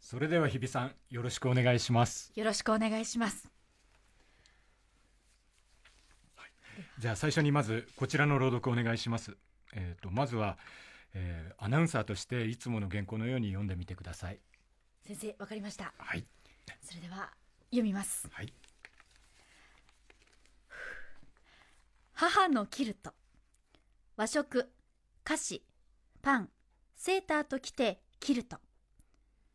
それでは日比さんよろしくお願いします。よろしくお願いします。じゃあ最初にまずこちらの朗読お願いします。えっ、とまずは、えーアナウンサーとしていつもの原稿のように読んでみてください。先生わかりました。はい。それでは読みます。はい。母のキルト。和食菓子パンセーターときてキルト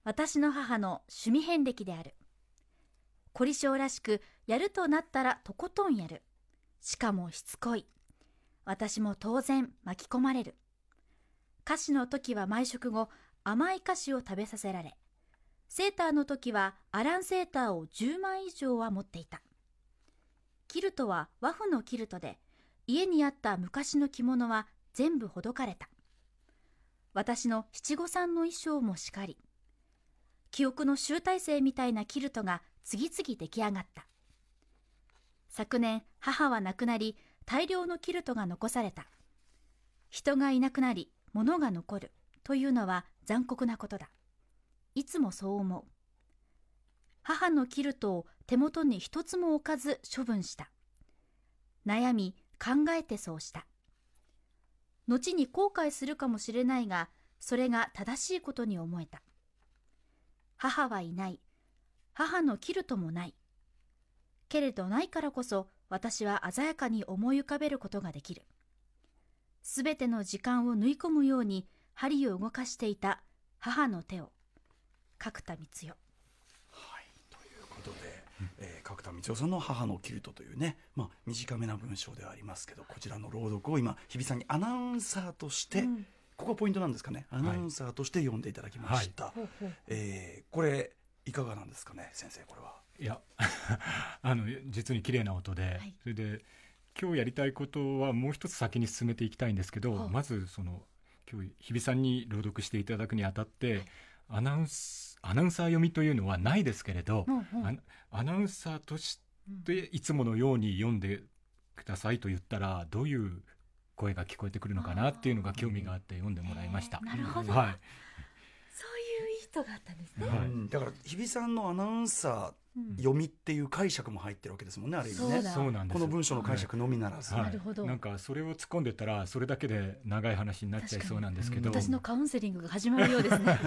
私の母の趣味遍歴である。凝り性らしくやるとなったらとことんやる。しかもしつこい。私も当然巻き込まれる。菓子の時は毎食後甘い菓子を食べさせられセーターの時はアランセーターを10枚以上は持っていた。キルトは和風のキルトで家にあった昔の着物は全部ほどかれた。私の七五三の衣装もしかり。記憶の集大成みたいなキルトが次々出来上がった。昨年母は亡くなり大量のキルトが残された。人がいなくなり物が残る。というのは残酷なことだ。いつもそう思う。母のキルトを手元に一つも置かず処分した。悩み考えてそうした。後に後悔するかもしれないがそれが正しいことに思えた。母はいない。母のキルトもない。けれどないからこそ私は鮮やかに思い浮かべることができる。すべての時間を縫い込むように針を動かしていた母の手を角田光代、えー角田光代さんの母のキルトというね、まあ、短めな文章ではありますけどこちらの朗読を今日比さんにアナウンサーとして、うん。ここがポイントなんですかね。アナウンサーとして読んでいただきました、ほうほう。えーこれいかがなんですかね先生これは。いや あの実に綺麗な音で、はい。それで今日やりたいことはもう一つ先に進めていきたいんですけど、はあ。まずその今日日比さんに朗読していただくにあたって、アナウンスアナウンサー読みというのはないですけれど、うんうん。アナアナウンサーとしていつものように読んでくださいと言ったらどういう声が聞こえてくるのかなっていうのが興味があって読んでもらいました。なるほど。はい、そういう意図があったんですね、はい。うん。だから日比さんのアナウンサうんー読みっていう解釈も入ってるわけですもんねある意味ね。そうだ。そうなんです。この文章の解釈のみならず、はい。なるほど。なんかそれを突っ込んでったらそれだけで長い話になっちゃいそうなんですけど、私のカウンセリングが始まるようですね。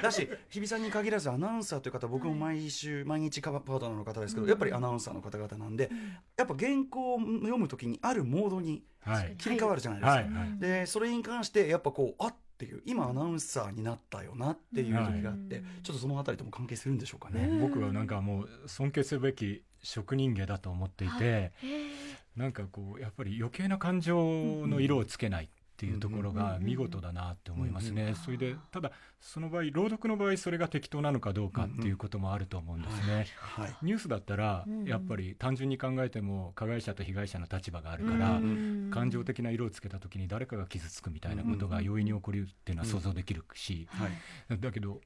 だし日比さんに限らずアナウンサーという方僕も毎週毎日カバーパートナーの方ですけど、うん。やっぱりアナウンサーの方々なんで、やっぱ原稿を読むときにあるモードにはい。切り替わるじゃないですか、はい。はい。でそれに関してやっぱこうあっていう今アナウンサーになったよなっていう時があって、うん。ちょっとそのあたりとも関係するんでしょうかね。ね僕はなんかもう尊敬すべき職人芸だと思っていて、なんかこうやっぱり余計な感情の色をつけないっていうところが見事だなって思いますね。それでただその場合朗読の場合それが適当なのかどうかっていうこともあると思うんですね。はいニュースだったらやっぱり単純に考えても加害者と被害者の立場があるからうん感情的な色をつけた時に誰かが傷つくみたいなことが容易に起こるっていうのは想像できるし、はい。だけど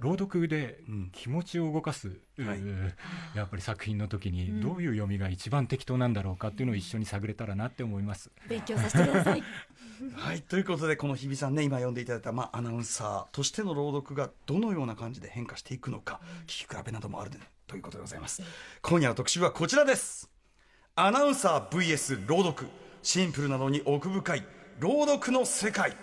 朗読でうん気持ちを動かす、はい。うーやっぱり作品の時にうん。どういう読みが一番適当なんだろうかっていうのを一緒に探れたらなって思います。勉強させてください。はい、ということでこの日比さんね今読んでいただいた、まあ、アナウンサーとしての朗読がどのような感じで変化していくのか聞き比べなどもあるということでございます。今夜の特集はこちらです。アナウンサー VS 朗読。シンプルなのに奥深い朗読の世界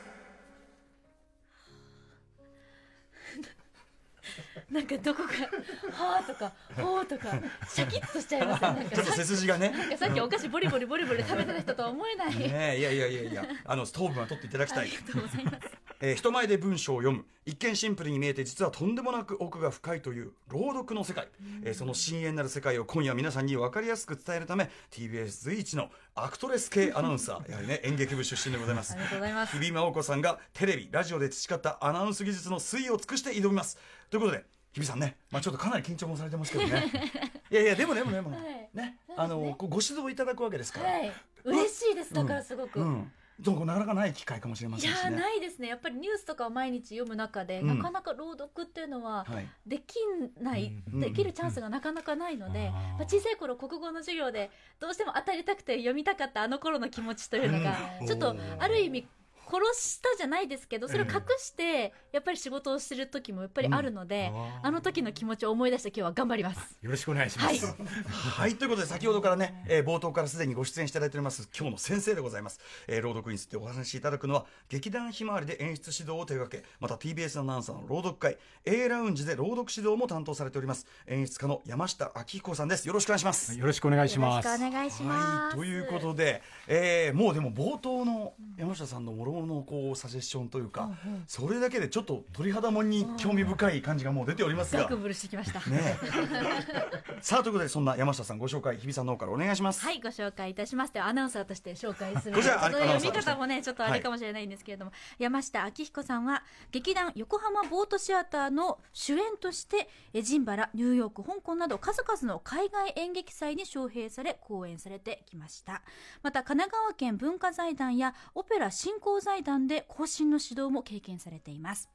なんかどこか「はあ」とか「ほう」とかシャキッとしちゃいますね。なんかちょっと背筋がね。なんかさっきお菓子ボリボリボリボリ食べてた人とは思えない、ねえいやいやいやいや。あの糖分は取っていただきたい。ありがとうございます。えー人前で文章を読む。一見シンプルに見えて実はとんでもなく奥が深いという朗読の世界、えーその深淵なる世界を今夜皆さんに分かりやすく伝えるため TBS 随一のアクトレス系アナウンサー。やはりね演劇部出身でございます。ありがとうございます。日比真央子さんがテレビラジオで培ったアナウンス技術の推移を尽くして挑みます。ということで日比さんね、まあ、ちょっとかなり緊張もされてますけどね。いやいやでもでもでも、はい。ね。あのご指導いただくわけですから、はい。嬉しいですだからすごく、うん、でもなかなかない機会かもしれまいせんしね。やーないですね。やっぱりニュースとかを毎日読む中で、うん。なかなか朗読っていうのははい。できない、うん。できるチャンスがなかなかないので、うん。まあ、小さい頃国語の授業でどうしても当たりたくて読みたかったあの頃の気持ちというのが、うん。ちょっとある意味殺したじゃないですけどそれを隠して、やっぱり仕事をする時もやっぱりあるので、あの時の気持ちを思い出して今日は頑張ります。よろしくお願いします、はい。はいということで先ほどからね、えー冒頭からすでにご出演していただいております今日の先生でございます、えー朗読についてお話しいただくのは劇団ひまわりで演出指導を手掛けまた TBS アナウンサーの朗読会 A ラウンジで朗読指導も担当されております。演出家の山下明彦さんです。よろしくお願いします、よろしくお願いしよろしますくお願いします、はい、ということで、えーもうでも冒頭の山下さんのもろもろのこうサジェッションというか、それだけでちょっと鳥肌もんに興味深い感じがもう出ておりますが、ザクブルしてきました、ねえ さあということでそんな山下さんご紹介日比さんの方からお願いします。はい、ご紹介いたします。ではアナウンサーとして紹介する。こちら読み方もね、ちょっとあれかもしれないんですけれども、山下明彦さんは、劇団横浜ボートシアターの主演として、えジンバラ、ニューヨーク、香港など数々の海外演劇祭に招聘され、講演されてきました。また、神奈川県文化財団やオペラ振興財団で後進の指導も経験されています。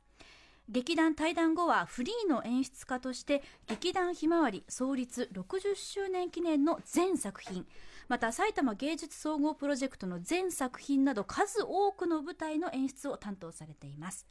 劇団対談後はフリーの演出家として劇団ひまわり創立60周年記念の全作品また埼玉芸術総合プロジェクトの全作品など数多くの舞台の演出を担当されています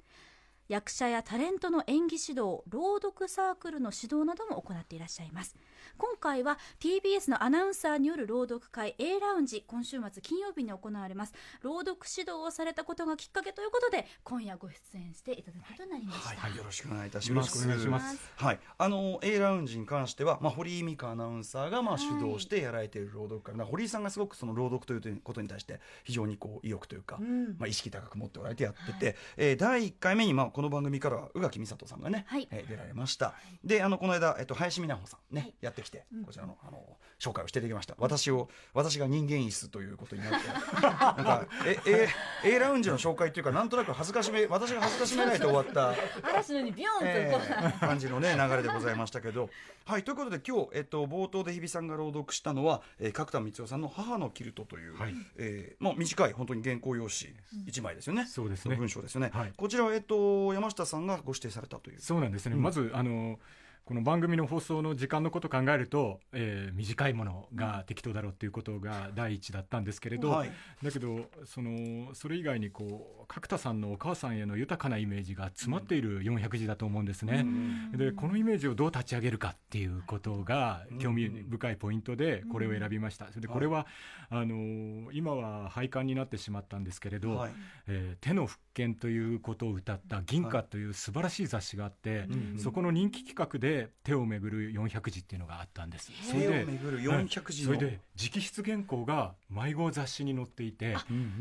役者やタレントの演技指導朗読サークルの指導なども行っていらっしゃいます今回は TBS のアナウンサーによる朗読会 A ラウンジ今週末金曜日に行われます。朗読指導をされたことがきっかけということで今夜ご出演していただくことになりました、はい、よろしくお願いいたします。よろしくお願いします。はい、あの A ラウンジに関しては、まあ堀井美香アナウンサーがまあはい。主導してやられている朗読会、まあ堀井さんがすごくその朗読ということに対して非常にこう意欲というか、まあ意識高く持っておられてやってて、えー第1回目にまあこの番組からは宇垣美里さんがね、はい。えー出られました。で、あのこの間えっと林美奈穂さんね、はい。やってきてこちらのあの紹介をしていただきました。私を私が人間椅子ということになって、なんかえ A A ラウンジの紹介というかなんとなく恥ずかしめ私が恥ずかしめないと終わった。嵐のようにビヨーンとえー感じのね流れでございましたけど。はいということで今日、えっと、冒頭で日比さんが朗読したのは、えー、角田光代さんの「母のキルト」という、はい。えーまあ、短い本当に原稿用紙一枚ですよね、そうですね。文章ですよね、はい。こちらは、えっと、山下さんがご指定されたという。そうなんですね、うん。まずあのこの番組の放送の時間のことを考えると、えー短いものが適当だろうということが第一だったんですけれど、はい。だけどそのそれ以外にこう角田さんのお母さんへの豊かなイメージが詰まっている400字だと思うんですね。でこのイメージをどう立ち上げるかっていうことが興味深いポイントでこれを選びました。それでこれは、あの今は廃刊になってしまったんですけれど、はい。えー手の復権ということを歌った「銀貨」という素晴らしい雑誌があって、うん。そこの人気企画で「手をめぐる400字」っていうのがあったんです。それ手をでめぐる400字の、それで直筆原稿が迷子雑誌に載っていて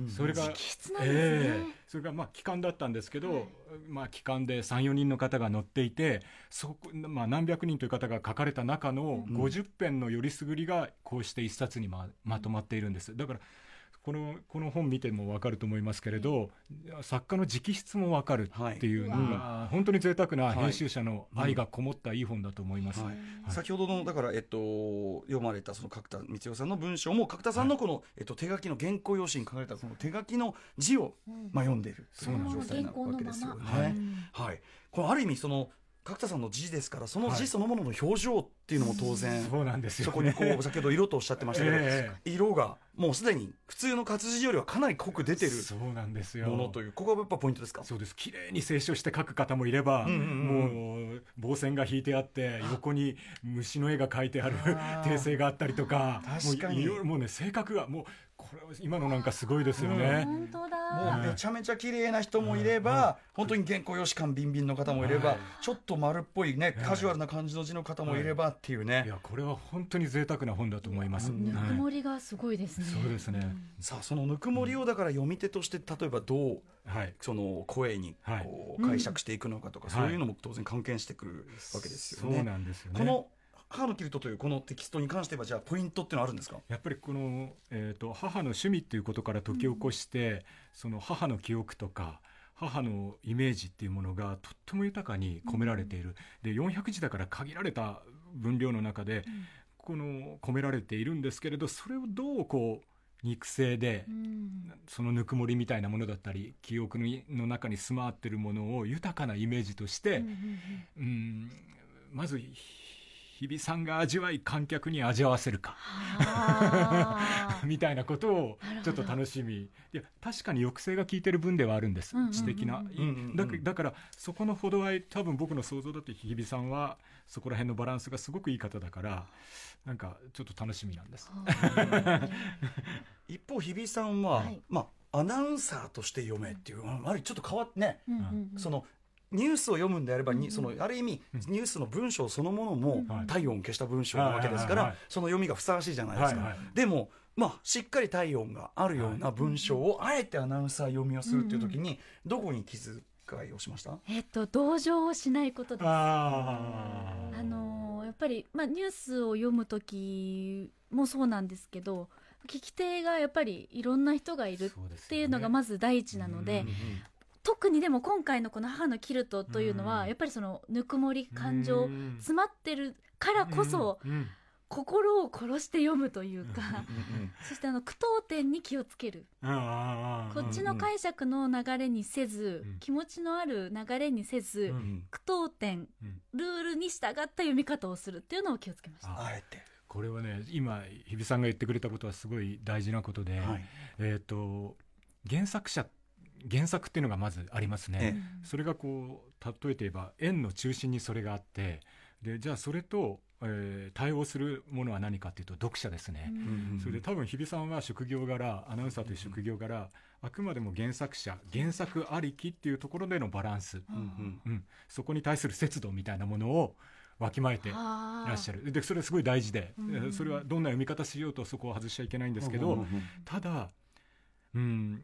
それが直筆なんですね。ええ。それがまあ期間だったんですけど、まあ期間で34人の方が載っていてそこ、まあ、何百人という方が書かれた中の50編のよりすぐりがこうして一冊にままとまっているんです。だからこのこの本見ても分かると思いますけれど作家の直筆も分かるっていうのが、本当に贅沢な編集者の愛がこもったいい本だと思います。はい。先ほどのだから、えっと、読まれたその角田光代さんの文章も角田さんのこの、えっと、手書きの原稿用紙に書かれたその手書きの字を、まあ、読んでいるそうな状態なわけですよね。はいはい、このある意味その角田さんの字ですからその字そのものの表情っていうのも当然、そうなんですよ、ね、そこにこう先ほど色とおっしゃってましたけど、え色がもうすでに普通の活字よりはかなり濃く出てるそうなんですよ。ものというここがやっぱポイントですか？そうです。綺麗に清書して書く方もいれば、んうんもう棒線が引いてあって横に虫の絵が描いてある訂正があったりとか確かに。もうもうね性格がもうこれ今のなんかすごいですよね。本当だ。もうめちゃめちゃ綺麗な人もいれば、本当に原稿用紙感ビンビンの方もいれば、はい。ちょっと丸っぽいね、カジュアルな感じの字の方もいればっていうね、い。やこれは本当に贅沢な本だと思います。ぬくはい。もりがすごいですね。そうですね。さあそのぬくもりをだから読み手として例えばどうはい。その声にはい。こう解釈していくのかとか、ん。そういうのも当然関係してくるわけですよね。そうなんですよね。この母のキルトというこのテキストに関してはじゃあポイントっていうのはあるんですか？やっぱりこの、えー、と母の趣味っていうことから解き起こして、その母の記憶とか母のイメージっていうものがとっても豊かに込められている、で400字だから限られた分量の中で、この込められているんですけれどそれをどうこう肉声で、うん。そのぬくもりみたいなものだったり記憶のの中に住まってるものを豊かなイメージとして、うんまず日比さんが味わい観客に味わわせるか。みたいなことをちょっと楽しみ。いや確かに抑制が効いてる分ではあるんです、うんうんうん知的な、うんうんうんだかだからそこの程合い多分僕の想像だと日比さんはそこら辺のバランスがすごくいい方だからなんかちょっと楽しみなんです。一方日比さんは、はい。まあアナウンサーとして読めっていうあるちょっと変わってね、うんうんうん。そのニュースを読むんであれば、そのある意味、うん。ニュースの文章そのものもはい。体温を消した文章なわけですから、その読みがふさわしいじゃないですか、はいはいでもまあしっかり体温があるような文章をあえてアナウンサー読みをするっていう時に、どこに気遣いをしました？えっと同情をしないことです。ああのーやっぱり、まあ、ニュースを読む時もそうなんですけど聞き手がやっぱりいろんな人がいるっていうのがまず第一なので、特にでも今回のこの「母のキルト」というのは、うん。やっぱりそのぬくもり感情詰まってるからこそ、うんうん心を殺して読むというか、うんうんそしてあの句読点に気をつける、こっちの解釈の流れにせず、うん。気持ちのある流れにせず、句読点うん。ルールに従った読み方をするっていうのを気をつけました。ああえて、これはね今日比さんが言ってくれたことはすごい大事なことで、はい。えっ、と原作者原作っていうのがまずありますね、えそれがこう例えて言えば円の中心にそれがあってでじゃあそれと、えー対応するものは何かっていうと読者ですね、うんそれで多分日比さんは職業柄アナウンサーという職業柄、あくまでも原作者原作ありきっていうところでのバランス、うんうん。うん、そこに対する節度みたいなものをわきまえていらっしゃる。でそれはすごい大事で、それはどんな読み方しようとそこを外しちゃいけないんですけど、うんうんうん。ただ、うん、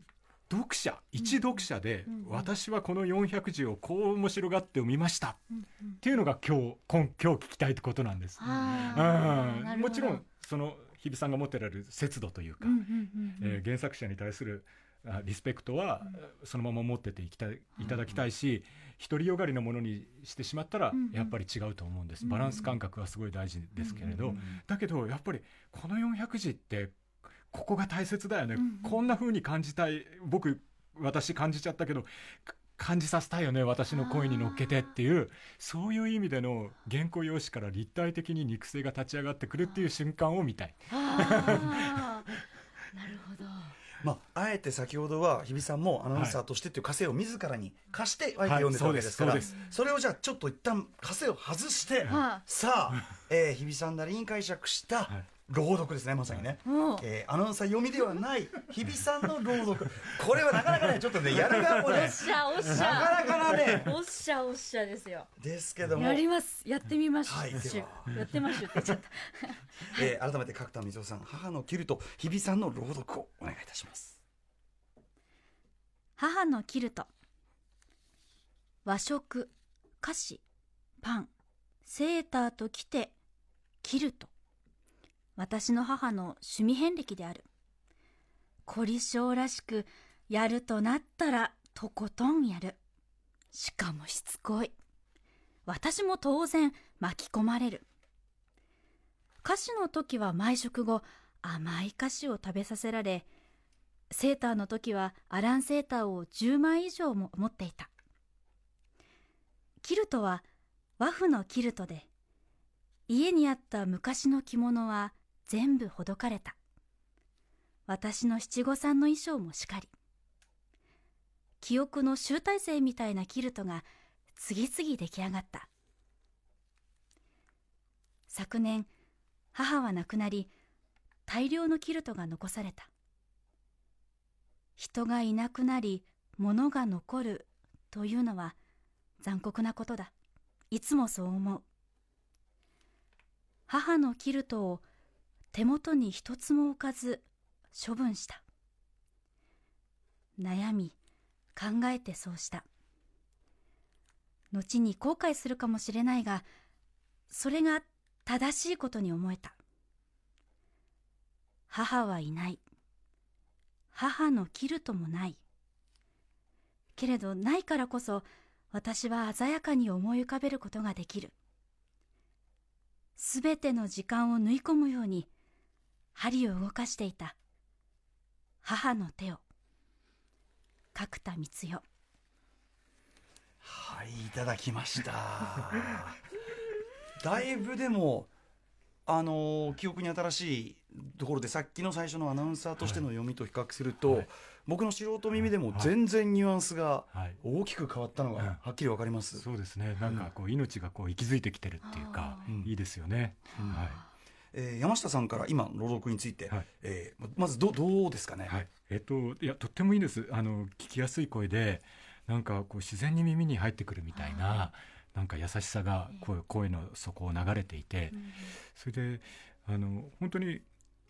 読者一読者で、私はこの400字をこう面白がって読みました。っていうのが今日今今日聞きたいってことなんです。あーなうん、もちろんその日比さんが持ってられる節度というか、原作者に対するあリスペクトは、そのまま持ってていきたいいただきたいし、独りよがりのものにしてしまったらやっぱり違うと思うんです、うんバランス感覚はすごい大事ですけれど、だけどやっぱりこの400字ってここが大切だよね、うんうん。こんな風に感じたい僕私感じちゃったけどか感じさせたいよね私の声に乗っけてっていうそういう意味での原稿用紙から立体的に肉声が立ち上がってくるっていう瞬間を見たい。あー。なるほど。まあ、あえて先ほどは日比さんもアナウンサーとしてっていう枷を自らに貸してあえて読んでたわけですから、はいそうですそれをじゃあちょっと一旦枷を外して、はさあ、えー日比さんなりに解釈したはい朗読ですねまさにね、もうえーアナウンサー読みではない日比さんの朗読。これはなかなかねちょっとねやる側もおねっしゃおっしなかゃなかなね。おっしゃおっしゃですよ。ですけども。やります。やってみましょう、はやってましょうって言っちゃった。えー改めて角田光雄さん母のキルト日比さんの朗読をお願いいたします。母のキルト。和食菓子パン。セーターと来てキルト私の母の趣味遍歴である。凝り性らしくやるとなったらとことんやる。しかもしつこい。私も当然巻き込まれる。菓子の時は毎食後甘い菓子を食べさせられセーターの時はアランセーターを10枚以上も持っていた。キルトは和風のキルトで家にあった昔の着物は全部ほどかれた。私の七五三の衣装もしかり。記憶の集大成みたいなキルトが次々出来上がった。昨年母は亡くなり大量のキルトが残された。人がいなくなり物が残るというのは残酷なことだ。いつもそう思う。母のキルトを手元に一つも置かず処分した。悩み考えてそうした。後に後悔するかもしれないがそれが正しいことに思えた。母はいない。母のキルトもない。けれどないからこそ私は鮮やかに思い浮かべることができる。すべての時間を縫い込むように針を動かしていた。母の手を。角田光代。はいいただきました。だいぶでもあのー記憶に新しいところでさっきの最初のアナウンサーとしての読みと比較すると、はい。僕の素人耳でもはい。全然ニュアンスがはい。大きく変わったのがうん。はっきりわかります。そうですね。なんかこう命がこう息づいてきてるっていうかあー。いいですよね、うん。はいえー山下さんから今の朗読について、はい。えーままずどどうですかね？はい、えっといやとってもいいです。あの聞きやすい声でなんかこう自然に耳に入ってくるみたいななんか優しさがこう声の底を流れていてそれであの本当に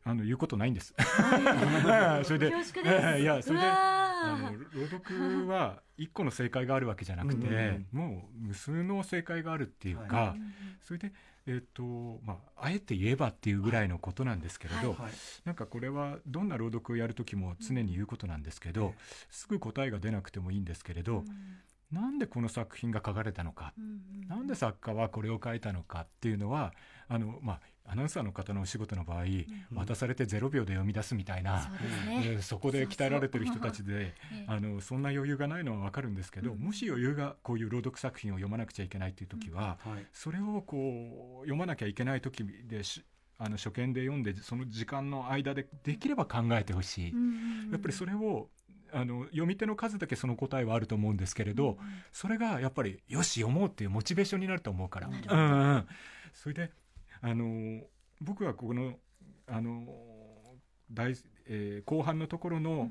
あの言うことないんです。それで いやそれであーの朗読は 一個の正解があるわけじゃなくて、うんもう無数の正解があるっていうか、はそれで、えっとまあ、あえて言えばっていうぐらいのことなんですけれど、はいはい。なんかこれはどんな朗読をやる時も常に言うことなんですけど、うんすぐ答えが出なくてもいいんですけれど、なんでこの作品が書かれたのか、なんで作家はこれを書いたのかっていうのはあの、まあ、アナウンサーの方のお仕事の場合、渡されて0秒で読み出すみたいな、そそこで鍛えられてる人たちでええ。あのそんな余裕がないのは分かるんですけど、うん。もし余裕がこういう朗読作品を読まなくちゃいけないっていう時は、はい。それをこう読まなきゃいけない時でしあの初見で読んでその時間の間でできれば考えてほしい、やっぱりそれをあの読み手の数だけその答えはあると思うんですけれど、それがやっぱりよし読もうっていうモチベーションになると思うから。うんうん。それであの僕はこのあの大、えー後半のところの、はい。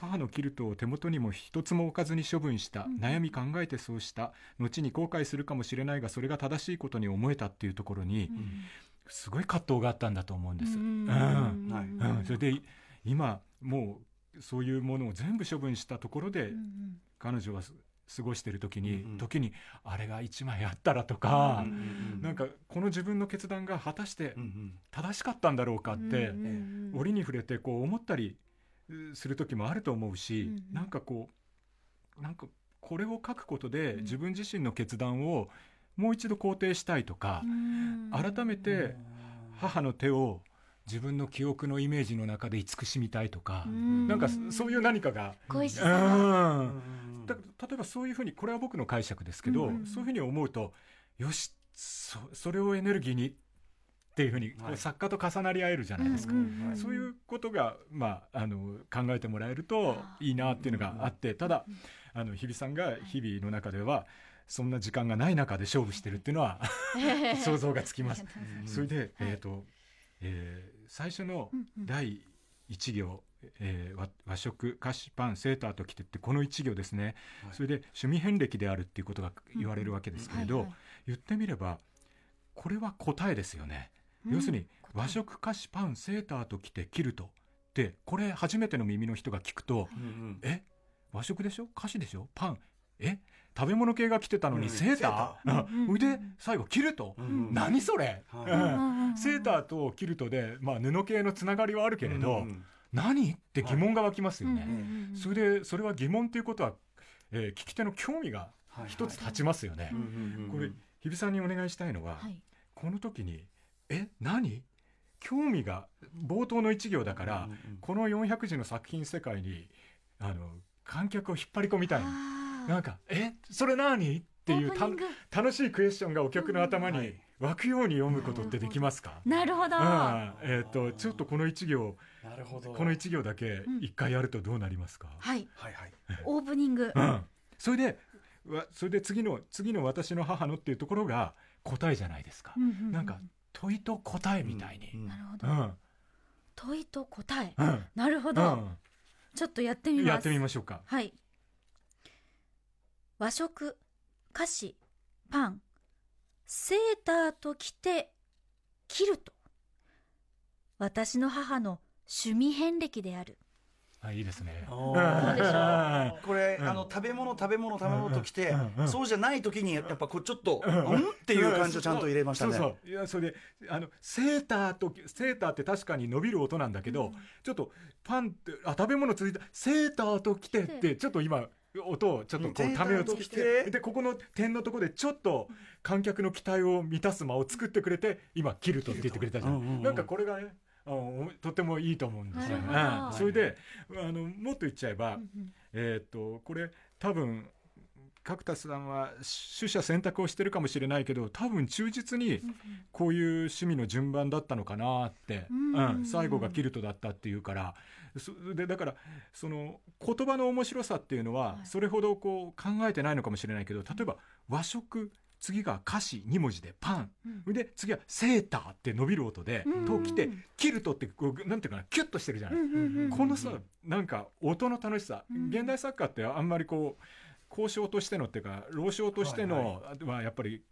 母のキルトを手元にも一つも置かずに処分した、うん。悩み考えてそうした後に後悔するかもしれないがそれが正しいことに思えたっていうところに、すごい葛藤があったんだと思うんです。それで今もうそういうものを全部処分したところで、彼女はす過ごしてる時に、うんうん。時にあれが一枚あったらとか、うんなんかこの自分の決断が果たしてうんうん。正しかったんだろうかって、折に触れてこう思ったりうする時もあると思うし、うんうん。なんかこうなんかこれを書くことでうん。自分自身の決断をもう一度肯定したいとか、改めて母の手を自分の記憶のイメージの中で慈しみたいとか、なんかそそういう何かが、う恋しさがんだ例えばそういうふうにこれは僕の解釈ですけど、うんうんそういうふうに思うとよしそそれをエネルギーにっていうふうに、こはい。う作家と重なり合えるじゃないですか。んそういうことが、まあ、あの考えてもらえるといいなっていうのがあってただあの日比さんが日々の中ではそんな時間がない中で勝負してるっていうのは想像がつきます。それで、はい。えーとえー最初のうんうん。第1行、えー和和食菓子パンセーターときてってこの1行ですね、はい。それで趣味遍歴であるっていうことが言われるわけですけれど、はいはい。言ってみればこれは答えですよね。要するに和食菓子パンセーターときてキルトってこれ初めての耳の人が聞くと、うんえ？和食でしょ？菓子でしょ？パン。え？食べ物系が来てたのにうん。セーター、うん。うんで最後キルト、うんうん何それ、はいうんセーターとキルトで、まあ、布系のつながりはあるけれど、うん何？って疑問が湧きますよね、うんそれでそれは疑問ということは、えー聞き手の興味がはい一つ立ちますよね、うんうんうんこれ日比さんにお願いしたいのは、はい。この時にえ何？興味が冒頭の一行だから、うんうんこの400字の作品世界にあの観客を引っ張り込みたいなんかえそれ何？っていう楽しいクエスチョンがお客の頭にはい。湧くように読むことってできますか、なるほど。うん。えっ、とちょっとこの一行なるほど。この一行だけうん。一回やるとどうなりますか、はい。はいはい。オープニング。うん、それでわそれで次の次の私の母のっていうところが答えじゃないですか、うんうんうんなんか問いと答えみたいに、うんなるほど。うん。問いと答え。うん。なるほど。ちょっとやってみうん、ます。やってみましょうか。はい。和食菓子パン。セーターときてキルト私の母の趣味遍歴である。あいいですね。おどうでしょ。これ、うん。あの食べ物食べ物食べ物ときて、うんうんそうじゃない時にやっぱこうちょっと、うんうん。っていう感じをちゃんと入れましたね。そうそう。いやそれであのセーターとセーターって確かに伸びる音なんだけど、ちょっとパンってあ食べ物続いたセーターと来てってちょっと今音をちょっとこうためをつけてて。でここの点のところでちょっと観客の期待を満たす間を作ってくれて今キルトって言ってくれたじゃん、うんうんうん。なんかこれがねとてもいいと思うんですよね。うんそれであのもっと言っちゃえば、うんうんえーっとこれ多分角田さんは取捨選択をしてるかもしれないけど多分忠実にこういう趣味の順番だったのかなって、うんうん最後がキルトだったっていうから。そでだからその言葉の面白さっていうのははい。それほどこう考えてないのかもしれないけど例えば和食次が歌詞2文字でパン。うん。で次はセーターって伸びる音でうんときてキルトってこうなんていうかなキュッとしてるじゃない。このさなんか音の楽しさ、うん。現代作家ってあんまりこう交渉としてのっていうか老将としてのはやっぱり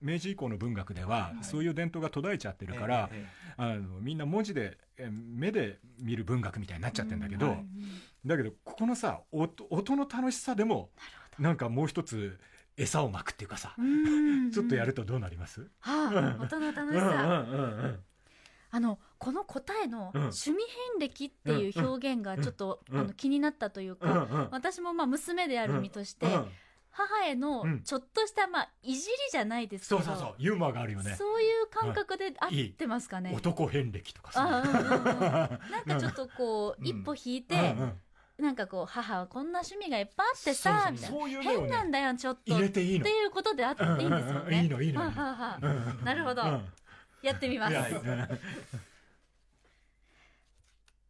明治以降の文学でははい。そういう伝統が途絶えちゃってるから、えあのみんな文字でえ目で見る文学みたいになっちゃってるんだけど、だけどここのさ音音の楽しさでもなんかもう一つ餌をまくっていうかさ、うん。ちょっとやるとどうなります、はあ、音の楽しさ、うんうんうんうん。あのこの答えのうん。趣味遍歴っていう表現がちょっと、うん。あの気になったといううんか、うん。私もまあ娘である身として、うん。母へのうん。ちょっとしたまあいじりじゃないですけど、そうそうそうユーモアがあるよね。そういう感覚で合ってますかね？男遍歴とかあさうんうんうん。なんかちょっとこう、うん。一歩引いて、うんうんなんかこう母はこんな趣味がいっぱいあってさみたいな。変なんねだよちょっと。入れていいの。っていうことであっていいんですよね。いいのいいのなるほど、うん。やってみます。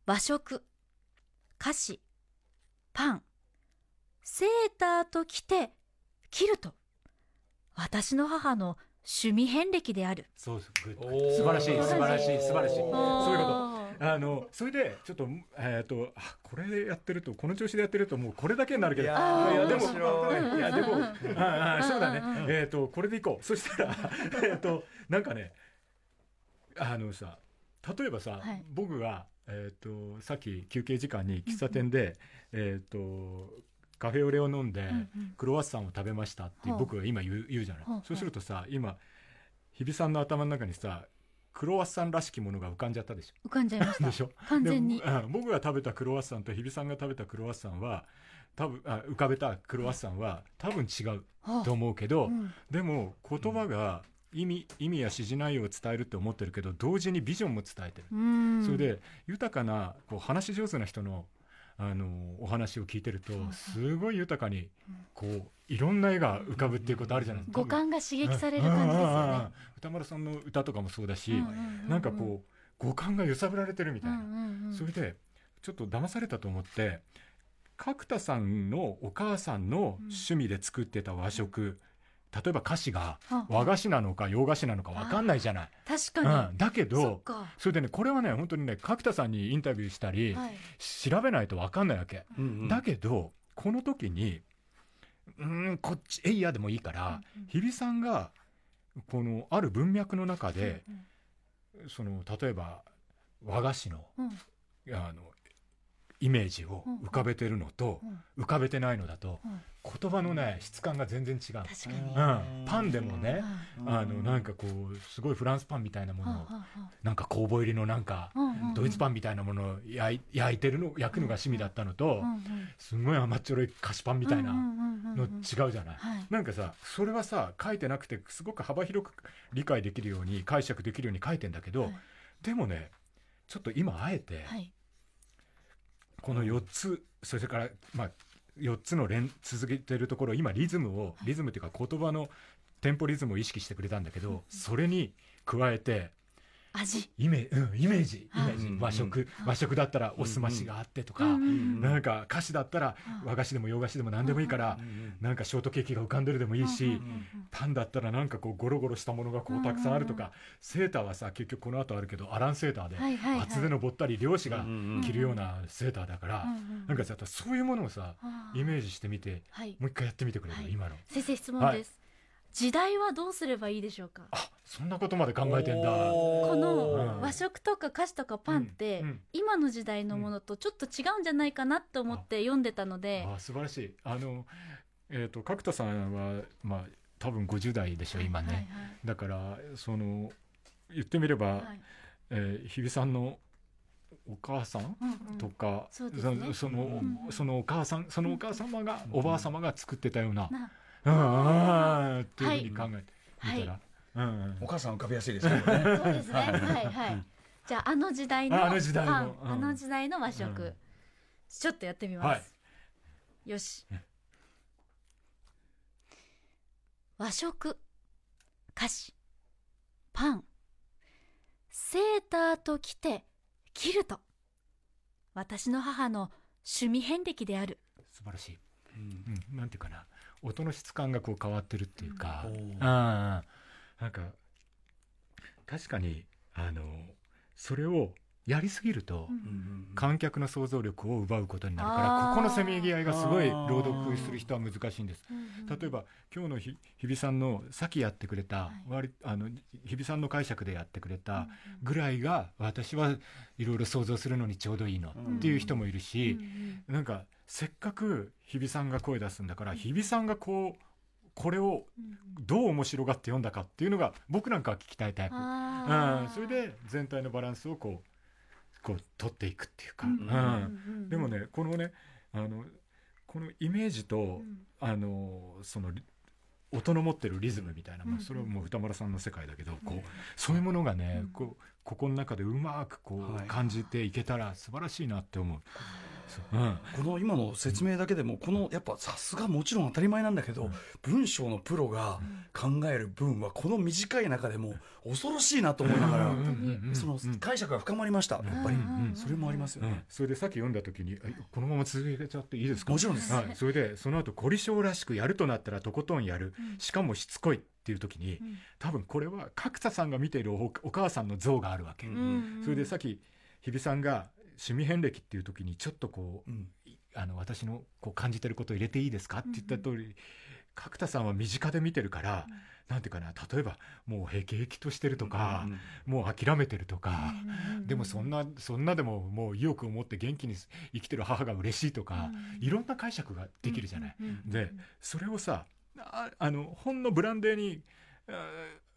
和食菓子パン。セーターときてキルト私の母の趣味遍歴である。そうそうグッド。おー素晴らしい素晴らしい素晴らしい。そういうこあのそれでちょっとえっ、とあこれでやってるとこの調子でやってるともうこれだけになるけど。いやでもい。いやでもうんああそうだね。えっ、とこれでいこう。そしたら えっとなんかねあのさ例えばさ、はい。僕がえっ、とさっき休憩時間に喫茶店で、えっ、とカフェオレを飲んで、うんうん。クロワッサンを食べましたって僕が今言う言うじゃない、そうするとさ今日比さんの頭の中にさクロワッサンらしきものが浮かんじゃったでし浮かんじゃいましょた。でしょ？完全に。でうん僕が食べたクロワッサンと日比さんが食べたクロワッサンは多分あ浮かべたクロワッサンは多分違うはあ。と思うけど、うん。でも言葉が意味意味や指示内容を伝えるって思ってるけど同時にビジョンも伝えてる、うん。それで豊かなこう話し上手な人のあのお話を聞いてるとすごい豊かにこういろんな絵が浮かぶっていうことあるじゃない。ですか。五感が刺激される感じですよね。歌丸さんの歌とかもそうだし、うなんかこう五感が揺さぶられてるみたいな、それでちょっと騙されたと思って角田さんのお母さんの趣味で作ってた和食、例えば菓子がはあ和菓子なのか洋菓子なのか分かんないじゃない。確かに、うん、だけどか、それでねこれはね本当にね角田さんにインタビューしたり、はい、調べないと分かんないわけ。うんうん。だけどこの時にうーんこっちえいやでもいいから、うんうん。日比さんがこのある文脈の中で、うん。その例えば和菓子のうん。あのイメージをうん浮かべてるのと、うん。浮かべてないのだと、うん。言葉のね質感が全然違う。確かに、うはん、パンでもね、ああのなんかこうすごいフランスパンみたいなものなんか酵母入りのなんかドイツパンみたいなものを焼いてるの焼くのが趣味だったのと、すごい甘っちょろい菓子パンみたいなのうん違うじゃない？はい。なんかさそれはさ書いてなくてすごく幅広く理解できるように解釈できるように書いてんだけど、はい。でもねちょっと今あえてはいこの4つそれからまあ4つの連続けてるところ今リズムをリズムっていうか言葉のテンポリズムを意識してくれたんだけどそれに加えて味。イメ,、うん、イメージ。イメはいージ。うん。和食。和食だったらおすましがあってとか、うんうんうん。なんか菓子だったらうん。和菓子でも洋菓子でも何でもいいから、なんかショートケーキが浮かんでるでもいいし、うんうんうん。パンだったらなんかこうゴロゴロしたものがこうたくさんあるとか、うんセーターはさ結局この後あるけどアランセーターで、厚手のぼったり漁師がうん着るようなセーターだから、うんうんなんかさそういうものをさイメージしてみてはい。もう一回やってみてくれる、はい。今の。先生質問です、時代はどうすればいいでしょうか？あそんなことまで考えてんだ。この和食とか菓子とかパンって、うん。うん。今の時代のものとちょっと違うんじゃないかなと思って読んでたので、あ素晴らしい。あのえっ、と角田さんはまあ多分50代でしょ今ね、はいだからその言ってみれば、はい。はいえー日比さんのお母さんうんうん。とか、そうですね。そその、うんそのお母さんそのお母様が、おばあ様が作ってたような、なうんうんっていうふうに考えてみたら、はうんお母さん浮かびやすいですけどねそうですねはいはいじゃああの時代のああの時代のあの時代の和食、ちょっとやってみます、よし和食菓子パンセーターと来てキルト私の母の趣味遍歴である素晴らしい、うんうん、なんていうかな音の質感がこう変わってるっていうか、うん。おーうん。なんか確かにあのそれをやりすぎると、観客の想像力を奪うことになるからここのせめぎ合いがすごい朗読する人は難しいんです。例えば今日のひ日比さんのさっきやってくれた、はい。割あの日比さんの解釈でやってくれたぐらいが私はいろいろ想像するのにちょうどいいのっていう人もいるし、なんかせっかく日比さんが声出すんだから日比さんがこうこれをどう面白がって読んだかっていうのが僕なんかは聞きたいタイプ、うん、それで全体のバランスをこうこう取っていくっていうか、うん。でもねこのねあのこのイメージと、あのそのリ音の持ってるリズムみたいな、まあうん。それはもう歌丸さんの世界だけど、こうそういうものがね、うん。こうここの中でうまくこう、はい。感じていけたら素晴らしいなって思う。そう。うん。この今の説明だけでもこのやっぱさすがもちろん当たり前なんだけど、文章のプロが考える文はこの短い中でも恐ろしいなと思いながら、その解釈が深まりました、やっぱり、それもありますよね、それでさっき読んだ時にえこのまま続けちゃっていいですか？もちろんです。はい、それでその後凝り性らしくやるとなったらとことんやる、しかもしつこいっていう時に、多分これは角田さんが見ているおお母さんの像があるわけ、うん。それでさっき日比さんが趣味遍歴っていう時にちょっとこう、うん。あの私のこう感じてることを入れていいですかって言った通り、角田さんは身近で見てるから、なんていうかな例えばもうへきへきとしてるとか、もう諦めてるとか、でもそんなそんなでももう意欲を持って元気に生きてる母が嬉しいとか、いろんな解釈ができるじゃない。でそれをさああのほんのブランデーに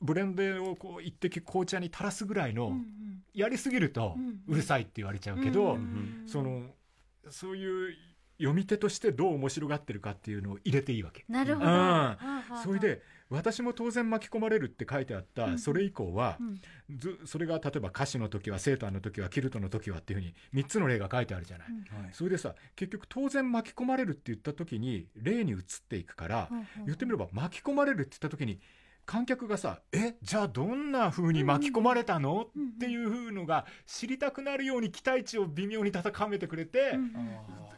ブレンデーをこう一滴紅茶に垂らすぐらいの、やりすぎるとうるさいって言われちゃうけど、んそのそういう読み手としてどう面白がってるかっていうのを入れていいわけ。なるほど、それで私も当然巻き込まれるって書いてあった、うんそれ以降は、うん。ずそれが例えば歌詞の時はセーターの時はキルトの時はっていうふうに3つの例が書いてあるじゃない。うん。はい。それでさ結局当然巻き込まれるって言った時に例に移っていくから、言ってみれば巻き込まれるって言った時に観客がさ「えじゃあどんな風に巻き込まれたの?」うんっていう風のが知りたくなるように期待値を微妙に高めてくれて、うん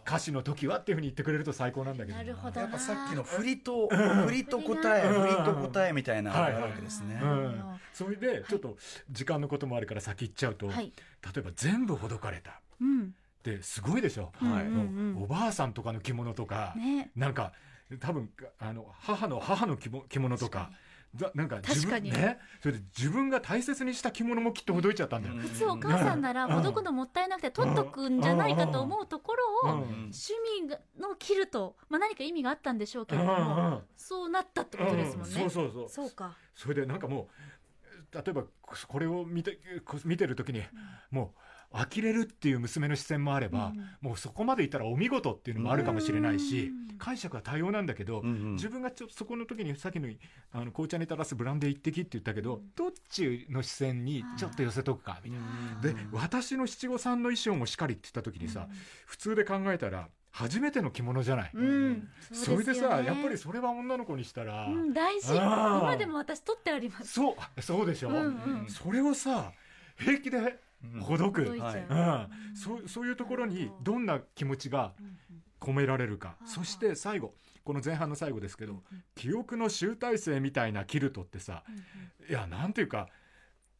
歌詞の時はっていう風に言ってくれると最高なんだけど。なるほどやっぱさっきの振りと振りと答えうん。振りと答えみたいなのがあるわけですね、うん、それでちょっと時間のこともあるから先行っちゃうと、はい。例えば全部ほどかれた。うん。ってすごいでしょ、はいうんうん。もうおばあさんとかの着物とか、ね。なんか多分あの母の母の着物着物とかだなんか自確かに。分ね？それで自分が大切にした着物もきっとほどいちゃったんだよ、うん。普通お母さんならほどくのもったいなくて取っとくんじゃないかと思うところをうん趣味のキルト、まあ、何か意味があったんでしょうけれどもそうなったってことですもんね。そうそうそう。そうか。それでなんかもう例えばこれを見てこ見てる時に、もう呆れるっていう娘の視線もあれば、うん。もうそこまでいったらお見事っていうのもあるかもしれないし、うん。解釈は多様なんだけど、自分がちょっとそこの時にさっきのあの紅茶に垂らすブランデー一滴って言ったけど、どっちの視線にちょっと寄せとくかみたいな。で私の七五三の衣装もしかりって言った時にさ、普通で考えたら初めての着物じゃない、うん、それでさやっぱりり、それは女の子にしたら、うん、大事。今でも私取ってあります。そうそうでしょ、うんうん。それをさ平気でほどく、う。うん、そうそういうところにど。んな気持ちが込められるか、うんそして最後この前半の最後ですけど、記憶の集大成みたいなキルトってさ、いやなんていうか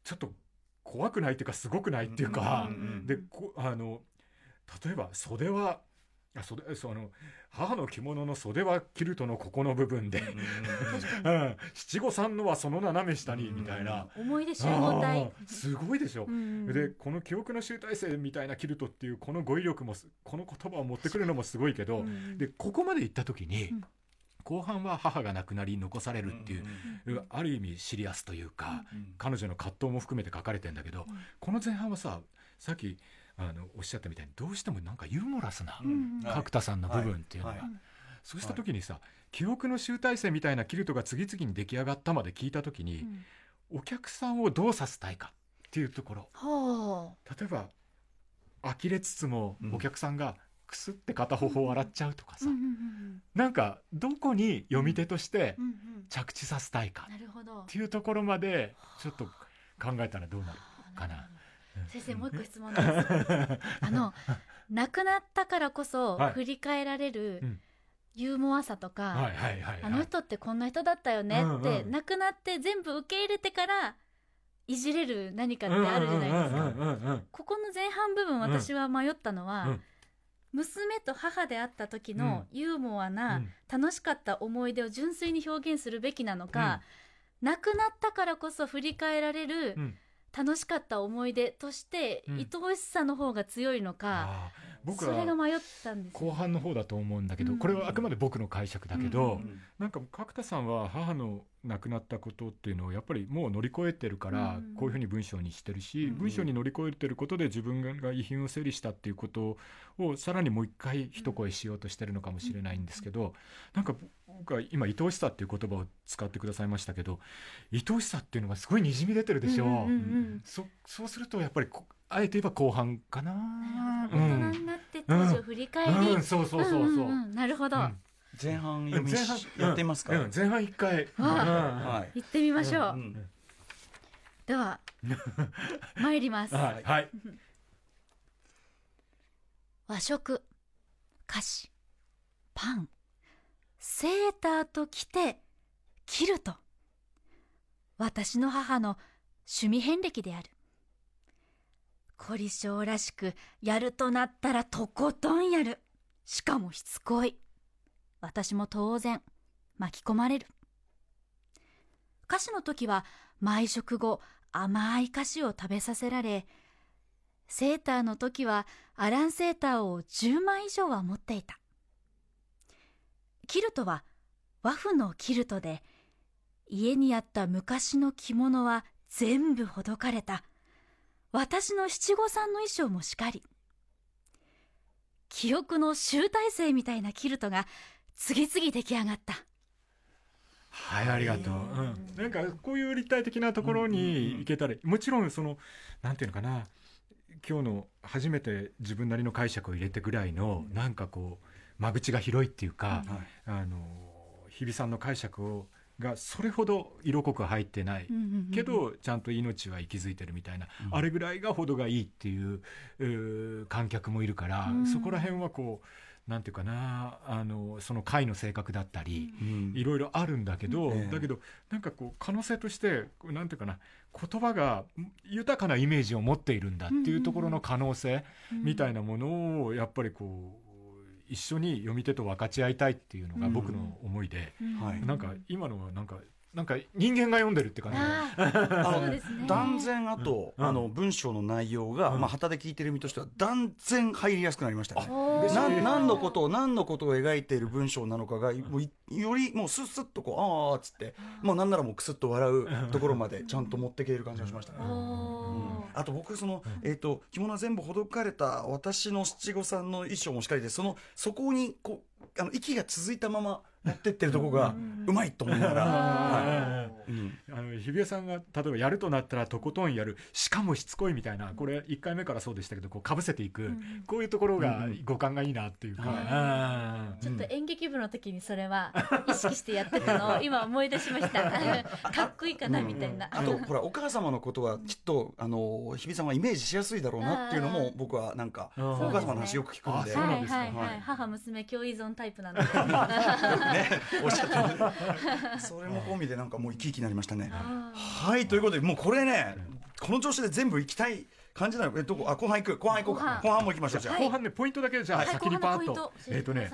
ちょっと怖くないっていうかすごくないっていうか、うんうんうん。でこあの例えば袖はあ袖その母の着物の袖はキルトのここの部分で、うん、七五三のはその斜め下にみたいな、思い出集合体すごいでしょ、うんでこの記憶の集大成みたいなキルトっていうこの語彙力もすこの言葉を持ってくるのもすごいけど、うんでここまで行った時に、うん。後半は母が亡くなり残されるっていう、ある意味シリアスというか、彼女の葛藤も含めて書かれてんだけど、この前半はささっきあのおっしゃったみたいにどうしてもなんかユーモラスな、うん角田さんの部分っていうのが、はい。はい。そうした時にさ、記憶の集大成みたいなキルトが次々に出来上がったまで聞いた時に、お客さんをどうさせたいかっていうところ。は例えば呆れつつもうん。お客さんがくすって片方を洗っちゃうとかさ、うんうんうんなんかどこに読み手として着地させたいか。なるほど。っていうところまでちょっと考えたらどうなるかな。先生もう一個質問です。あの亡くなったからこそはい。振り返られるうん。ユーモアさとか、はいはいはい、あの人ってこんな人だったよねって、うんうん。亡くなって全部受け入れてからいじれる何かってあるじゃないですか、うんうんうんうんここの前半部分私は迷ったのは、うん。娘と母であった時のユーモアうなん。楽しかった思い出を純粋に表現するべきなのか、亡くなったからこそ振り返られるうん楽しかった思い出として、うん。愛おしさの方が強いのか、僕それがは迷ったんです。よ後半の方だと思うんだけど、うん。これはあくまで僕の解釈だけど、うんなんか角田さんは母の亡くなったことっていうのをやっぱりもう乗り越えてるからうん。こういうふうに文章にしてるし、うん。文章に乗り越えてることで自分が遺品を整理したっていうことをさらにもう一回一声しようとしてるのかもしれないんですけど、なんか僕は今愛おしさっていう言葉を使ってくださいましたけど愛おしさっていうのがすごいにじみ出てるでしょ、うんうんうんうん。そそうするとやっぱりこあえて言えば後半かな。大人になって当時を振り返り、うん、そうそうそうそう。んんん。なるほど、うん。前半読みし前半やってみますか、うん、前半一回。わはい。行ってみましょう、うん。では 参ります、うんはい、はい。和食菓子パンセーターと着てキルト私の母の趣味遍歴である。凝り性らしくやるとなったらとことんやる。しかもしつこい。私も当然巻き込まれる。菓子の時は毎食後甘い菓子を食べさせられセーターの時はアランセーターを10枚以上は持っていた。キルトは和風のキルトで家にあった昔の着物は全部ほどかれた。私の七五三の衣装もしかり。記憶の集大成みたいなキルトが次々出来上がった。はい、ありがとう。うん、なんかこういう立体的なところに行けたら、もちろんそのなんていうのかな。今日の初めて自分なりの解釈を入れてぐらいの、なんかこう間口が広いっていうか、はい。あの日比さんの解釈をがそれほど色濃く入ってない。けどちゃんと命は息づいてるみたいな、うん。あれぐらいが程がいいっていう観客もいるから、うん。そこら辺はこうなんていうかなあのその回の性格だったり、うん。いろいろあるんだけど、ええ。だけどなんかこう可能性としてなんていうかな言葉が豊かなイメージを持っているんだっていうところの可能性みたいなものをやっぱりこう一緒に読み手と分かち合いたいっていうのが僕の思いで、はい。なんか今のはなんかなんか人間が読んでるって感じ。あの 断然あと、うん。あの文章の内容が、うん。まあ旗で聞いてる身としては断然入りやすくなりましたね。何のことを何のことを描いている文章なのかがもういよりもうスッスッとこうああっつってもうなんならもうクスッと笑う ところまでちゃんと持ってける感じがしましたあと僕その、えー、と着物は全部ほどかれた私の七五三の衣装もしっかりでそのそこにこうあの息が続いたまま持ってってるとこがうまいと思いながら、あうんあの日比谷さんが例えばやるとなったらとことんやる。しかもしつこいみたいな。これ1回目からそうでしたけどこうかぶせていく、んこういうところがうん五感がいいなっていうか、はちょっと演劇部の時にそれは 意識してやってたのを今思い出しました。かっこいいかなみたいな、あとほらお母様のことはきっとあの日比さんはイメージしやすいだろうなっていうのも僕はなんかうんお母様の話よく聞くんで。そうはいなんですか。はいはい、はい。母娘共依存タイプなので ね。おっしゃってるそれも込みでなんかもう生き生きになりましたね。あはいということでもうこれねこの調子で全部行きたい感じなの。えどこ？あ後半行く？後半行こうか。後半。も行きましょうじゃあ。はい。後半ねポイントだけじゃあはい。先にパーッと。えっとね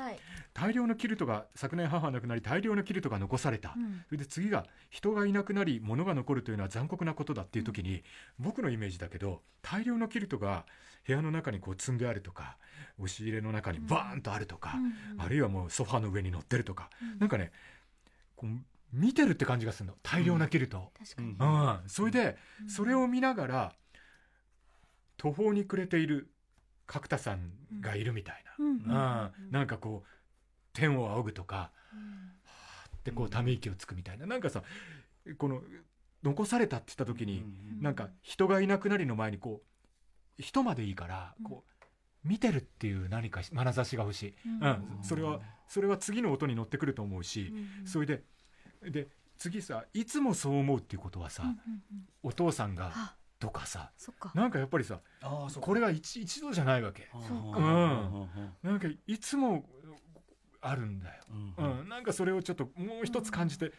大量のキルトが昨年母は亡くなり大量のキルトが残された、うん。それで次が人がいなくなり物が残るというのは残酷なことだっていう時に、僕のイメージだけど大量のキルトが部屋の中にこう積んであるとか押し入れの中にバーンとあるとか、うんあるいはもうソファーの上に乗ってるとか、うん。なんかねこう見てるって感じがするの。大量なキルト、確かに、うん。うんそれでうん。それを見ながら途方に暮れている角田さんがいるみたいうん。な、うん。なんかこう天を仰ぐとかうんでこうため息をつくみたいな。なんかさこの残されたって言った時に、うん。なんか人がいなくなりの前にこう人までいいからこう見てるっていう何か眼差しが欲しい、うん。うん。それはそれは次の音に乗ってくると思うし、うんそれでで次さいつもそう思うっていうことはさ、うんうんうん。お父さんがあ。とかさそっか。なんかやっぱりさああそうこれは一一度じゃないわけ。そうか。うん。なんかいつもあるんだよ、うんうん、なんかそれをちょっともう一つ感じて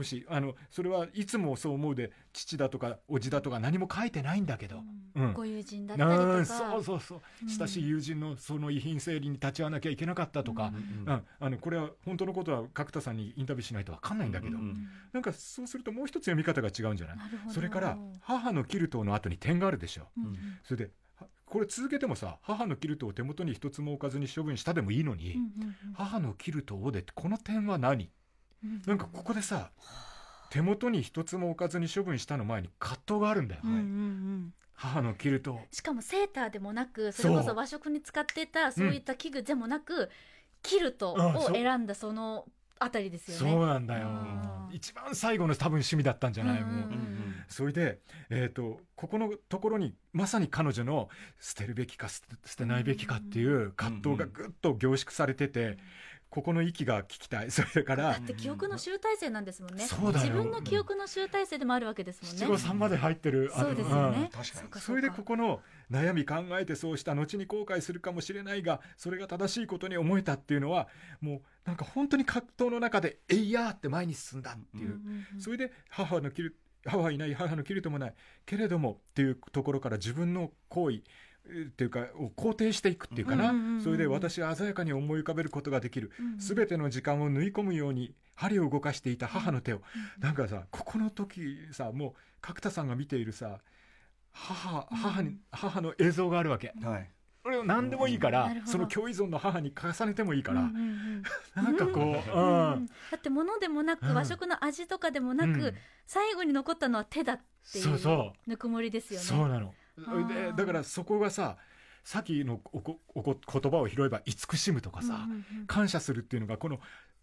ほしい。あのそれはいつもそう思うで父だとか叔父だとか何も書いてないんだけど、うん。ご友人だったりとか。うんそうそうそう、うん親しい友人のその遺品整理に立ち会わなきゃいけなかったとか、うんうんあのこれは本当のことは角田さんにインタビューしないと分かんないんだけど、うんうんなんかそうするともう一つ読み方が違うんじゃない？それから母のキルトの後に点があるでしょ。うんうん。それではこれ続けてもさ母のキルトを手元に一つも置かずに処分したでもいいのに、うんうん母のキルトをでこの点は何？うんなんかここでさ手元に一つも置かずに処分したの前に葛藤があるんだよ、うんうんうん。母のキルトを。しかもセーターでもなくそれこそ和食に使ってたそういった器具でもなく、キルトをうんそう。選んだそのあたりですよそね。うなんだよ。うん。一番最後の多分趣味だったんじゃない、うんうんもううん。それで、えー、とここのところにまさに彼女の捨てるべきか捨て捨てないべきかっていう葛藤がぐっと凝縮されてて、ここの息が聞きたい それからだって記憶の集大成なんですもんね。そうだよ自分の記憶の集大成でもあるわけですもん七ね。五三まで入ってるそうですよね。うん確かにそうかそれでここの悩み考えてそうした後に後悔するかもしれないがそれが正しいことに思えたっていうのはもうなんか本当に葛藤の中で「えいや!」って前に進んだっていう、うんうんうんそれで母のキル母はいない母のキルトもないけれどもっていうところから自分の行為えーっていうかを肯定していくっていうかな、それで私は鮮やかに思い浮かべることができる、うんうん全ての時間を縫い込むように針を動かしていた母の手を、なんかさここの時さもう角田さんが見ているさ母母に、母の映像があるわけ。はい。これを何でもいいから、その共依存の母に重ねてもいいから、なんかこう、だって物でもなくうん。和食の味とかでもなく、うん。最後に残ったのは手だっていうそうそぬくもりですう、よね。そうなのでだからそこがささっきのおこおこ言葉を拾えば慈しむとかさ、うんうんうん。感謝するっていうのがこの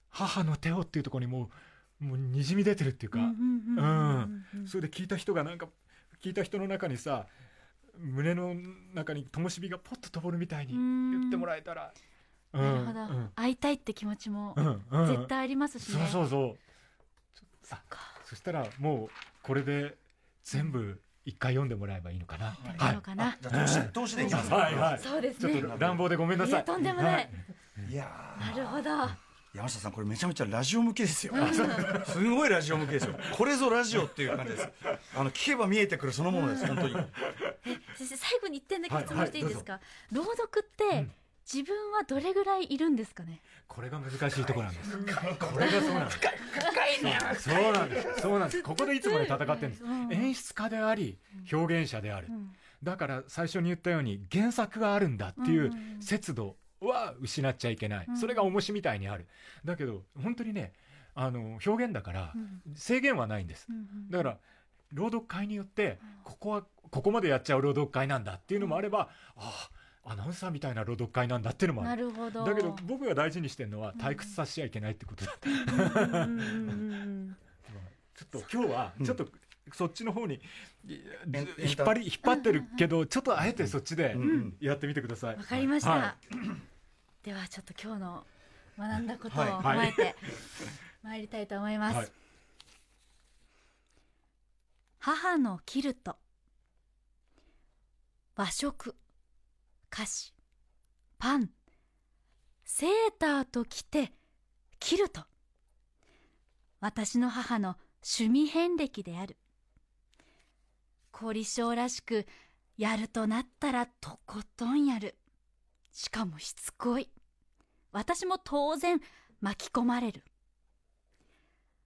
母の手をっていうところにもうもうにじみ出てるっていうか、うんうんうんうんうんそれで聞いた人がなんか聞いた人の中にさ胸の中に灯火がポッと灯るみたいに言ってもらえたら、うん。なるほど、うん。会いたいって気持ちもうん。うん。絶対ありますしね。そうそうそう。そっか。そしたらもうこれで全部一回読んでもらえばいいのかな、やってみようかな。じゃあ投資でいきます。はいはい。そうですね。ちょっと乱暴でごめんなさい。とんでもない。はい。いやー。なるほど。山下さんこれめちゃめちゃラジオ向けですよ。すごいラジオ向けですよ。これぞラジオっていう感じです。あの聞けば見えてくるそのものです本当に。先生最後に一点だけ質問していいですはか。朗読って、うん自分はどれぐらいいるんですかね？これが難しいところなんです。これがそうなんです。そうなんですそうなんです。ここでいつもね戦ってるんです。うん。演出家であり表現者である。うん。だから最初に言ったように原作があるんだっていううん。節度は失っちゃいけない、うん。それが重しみたいにある。だけど本当にねあの表現だからうん。制限はないんです。うんうん。だから朗読会によってここはここまでやっちゃう朗読会なんだっていうのもあれば、ああアナウンサーみたいな朗読会なんだっていうのもあなるるほど。だけど僕が大事にしてるのは退屈させちゃいけないってことだ、うんうんうんうん ちょっと今日はちょっとそっちの方に引っ張り引っ張ってるけどちょっとあえてそっちでやってみてください。わかりました。はではちょっと今日の学んだことをはい。踏まえて参りたいと思います。はい。母のキルト。和食菓子パンセーターと着てキルト私の母の趣味遍歴である。凝り性らしくやるとなったらとことんやる。しかもしつこい。私も当然巻き込まれる。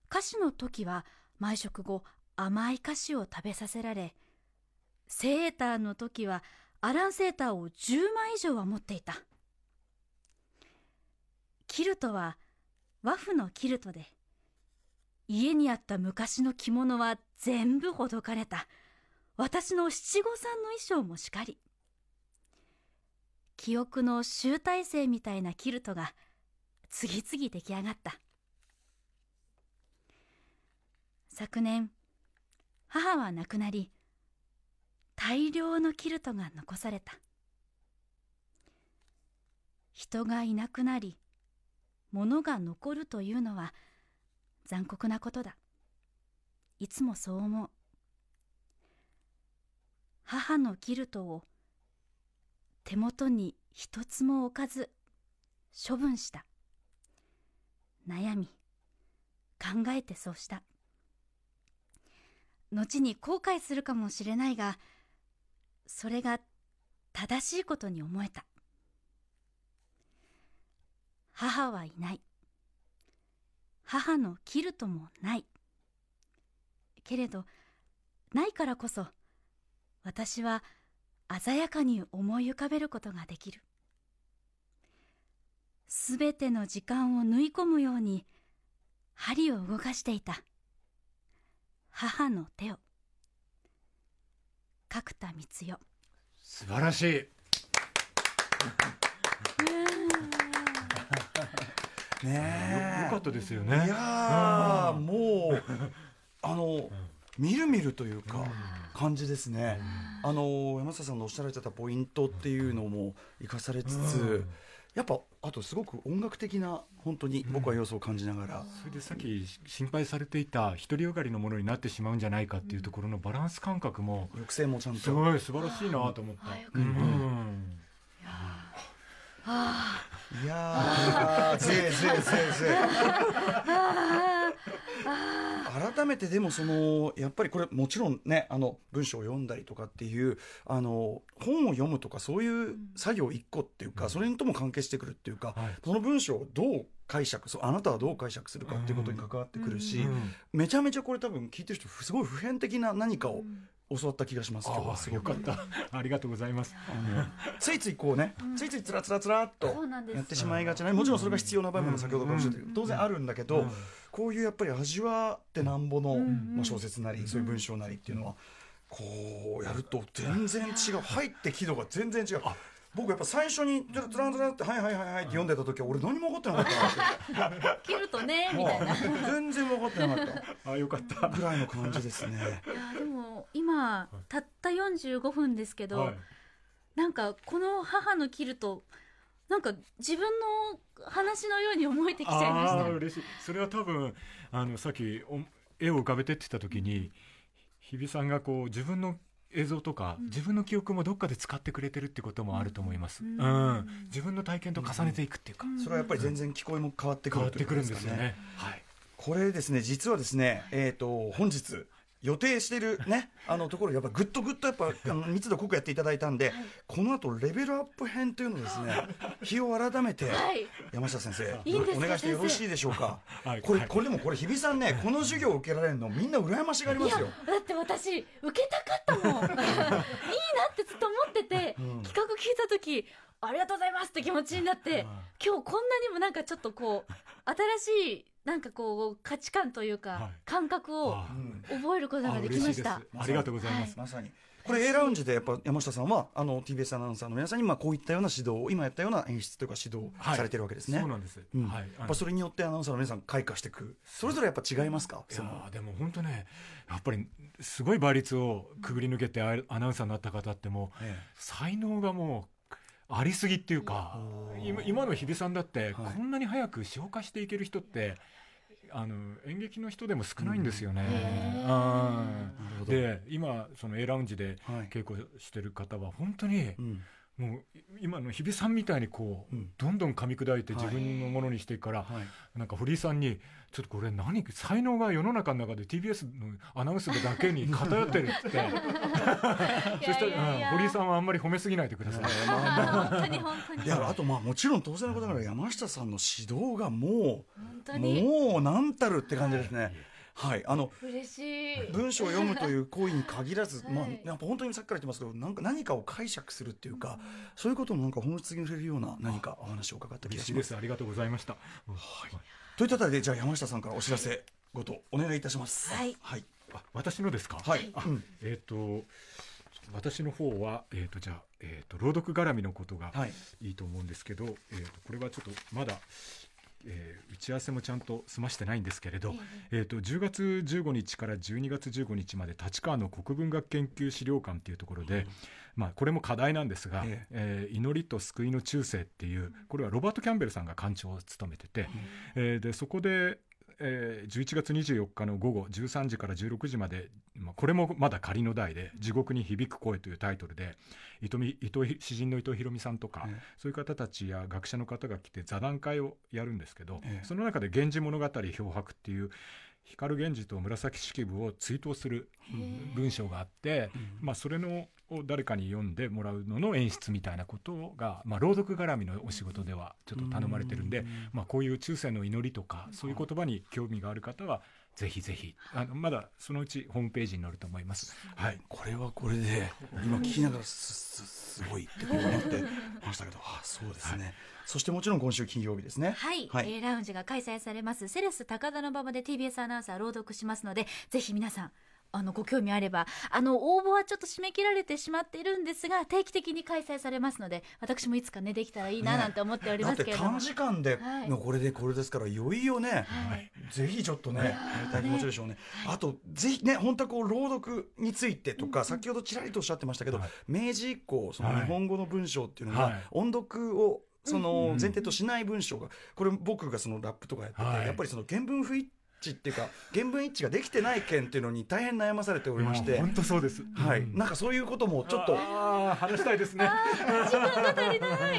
菓子の時は毎食後甘い菓子を食べさせられセーターの時はアランセーターを10枚以上は持っていた。キルトは和風のキルトで家にあった昔の着物は全部ほどかれた。私の七五三の衣装もしかり。記憶の集大成みたいなキルトが次々出来上がった。昨年母は亡くなり大量のキルトが残された。人がいなくなり物が残るというのは残酷なことだ。いつもそう思う。母のキルトを手元に一つも置かず処分した。悩み考えてそうした。後に後悔するかもしれないがそれが正しいことに思えた。母はいない。母のキルトもない。けれどないからこそ私は鮮やかに思い浮かべることができる。すべての時間を縫い込むように針を動かしていた。母の手を。角田光代。素晴らしい。ねえ。よかったですよね。いやーもうあのみるみるというか感じですね。あの山下さんのおっしゃられてたポイントっていうのも生かされつつやっぱあとすごく音楽的な本当に僕は要素を感じながら。それでさっき心配されていた独りよがりのものになってしまうんじゃないかっていうところのバランス感覚も抑制もちゃんすとごい素晴らしいなと思った。い。やー。ぜいぜいぜいぜい改めてでもそのやっぱりこれもちろんねあの文章を読んだりとかっていうあの本を読むとかそういう作業一個っていうか、それとも関係してくるっていうか、はい。その文章をどう解釈そうあなたはどう解釈するかっていうことに関わってくるし、うん。めちゃめちゃこれ多分聞いてる人すごい普遍的な何かを教わった気がします、今日は。あすごかった。ありがとうございます。ついついこうね、ついついつらつらつらっとやってしまいがちなもちろんそれが必要な場面も先ほどからおっしゃってる当然あるんだけど、うんこういうやっぱり味わってなんぼの、んまあ、小説なりそういう文章なりっていうのはこうやると全然違う。入ってき度が全然違う。僕やっぱ最初に「つらつらつら」って「はいはいはいはい」って読んでた時は俺何も分かってなかった切るとねみたいな。全然分かってなかった。あよかった。ぐらいの感じですね。いやでも今たった45分ですけど、はい。なんかこの母のキルトなんか自分の話のように思えてきちゃいました。嬉しい。それは多分あのさっきお絵を浮かべてって言った時に日比さんがこう自分の映像とか、自分の記憶もどっかで使ってくれてるってこともあると思います、ううん。ん自分の体験と重ねていくっていうか、それはやっぱり全然聞こえも変わってくる変わってくるんですよね。はい。これですね実はですねえっ、と本日予定してるねあのところやっぱぐっとぐっとやっぱ密度濃くやっていただいたんで、この後レベルアップ編というのをですね 日を改めてはい。山下先生いいお願いしてよろしいでしょうか？これはい。はいこれでもこれ日比さんねこの授業を受けられるのみんな羨ましがりますよ。だって私受けたかったもん。いいなってずっと思ってて、うん。企画聞いた時ありがとうございますって気持ちになって今日こんなにもなんかちょっとこう新しいなんかこう価値観というか、はい。感覚を覚えることができました。ありがとうございます、まさに。これ A ラウンジでやっぱ山下さんはあの TBS アナウンサーの皆さんにまあこういったような指導を今やったような演出というか指導はい。されてるわけですね、そうなんです、うん。はい。やっぱそれによってアナウンサーの皆さん開花していくそれぞれやっぱ違いますか？いやーでも本当ねやっぱりすごい倍率をくぐり抜けてアアナウンサーになった方ってもうえ。才能がもうありすぎっていうか今今の日比さんだって、はい。こんなに早く消化していける人ってあの演劇の人でも少ないんですよね。うん。で今その A ラウンジではい。稽古してる方は本当にうんもう今の日比さんみたいにこう、うん。どんどん噛み砕いてはい。自分のものにしていくから、はい。なんか堀井さんにちょっとこれ何才能が世の中の中で TBS のアナウンス部だけに偏ってるって。言ってそしたら、うん堀井さんはあんまり褒めすぎないでください。あー 本当に本当に。いやあとまあもちろん当然のことながら山下さんの指導がも本当うに？もう何たるって感じですねはいあの嬉しい。文章を読むという行為に限らず、はい。まあ、やっぱ本当にさっきから言ってますけどなんか何かを解釈するっていうか、そういうことのなんか本質に触れるような何かお話を伺った気嬉しがしま。いです。すありがとうございました。とい。ったあたりでじゃあ山下さんからお知らせごとお願いいたします。はい。はい、あ私のですか？はい。あうん。えっ、と私の方はえっ、とじゃあえっ、と朗読絡みのことがはい。いいと思うんですけど、えー、とこれはちょっとまだえー打ち合わせもちゃんと済ましてないんですけれど、えー、と10月15日から12月15日まで立川の国文学研究資料館っていうところで、まあ、これも課題なんですが「ええ。ー祈りと救いの中世」っていうこれはロバート・キャンベルさんが館長を務めてて、えーでそこで、えー11月24日の午後13時から16時まで、まあ、これもまだ仮の題で「地獄に響く声」というタイトルで伊藤み伊藤詩人の伊藤博美さんとか、ええ。そういう方たちや学者の方が来て座談会をやるんですけど、ええ。その中で「源氏物語漂白」っていう光源氏と紫式部を追悼する文章があって、まあ、それのを誰かに読んでもらうのの演出みたいなことが、まあ、朗読絡みのお仕事ではちょっと頼まれてるんで、まあ、こういう中世の祈りとかそういう言葉に興味がある方はぜひぜひあのまだそのうちホームページに載ると思います。はい。これはこれで今聞きながらすすすごいってこう思って ましたけどあそうですね、そしてもちろん今週金曜日ですね。はい、はい。えーラウンジが開催されますセレス高田の馬場で TBS アナウンサー朗読しますのでぜひ皆さんあのご興味あればあの応募はちょっと締め切られてしまっているんですが定期的に開催されますので私もいつかねできたらいいなねなんて思っておりますけれども、短時間ではい。のこれでこれですからいよいよね、はい。ぜひちょっとね、やりたい気持ちでしょうね。あと、ぜひね、本当はこう、朗読についてとか、先ほどちらりとおっしゃってましたけど、はい。明治以降、そのはい。日本語の文章っていうのが、はい。音読を、そのうん。前提としない文章が、これ僕がそのラップとかやってて、はい。やっぱりその原文不一致っていうか、原文一致ができてない件っていうのに大変悩まされておりまして、本当そうです。はい、うん。なんかそういうこともちょっと、話したいですね。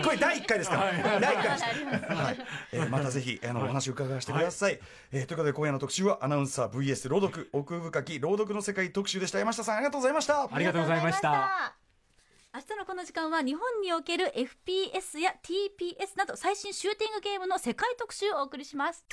これ第1回ですか？ら、はい。第1回ですはい、えーまたぜひあの、お話を伺わせてください、えーということで今夜の特集はアナウンサー VS 朗読奥深き朗読の世界特集でした。山下さんありがとうございました。ありがとうございました。明日のこの時間は日本における FPS や TPS など最新シューティングゲームの世界特集をお送りします。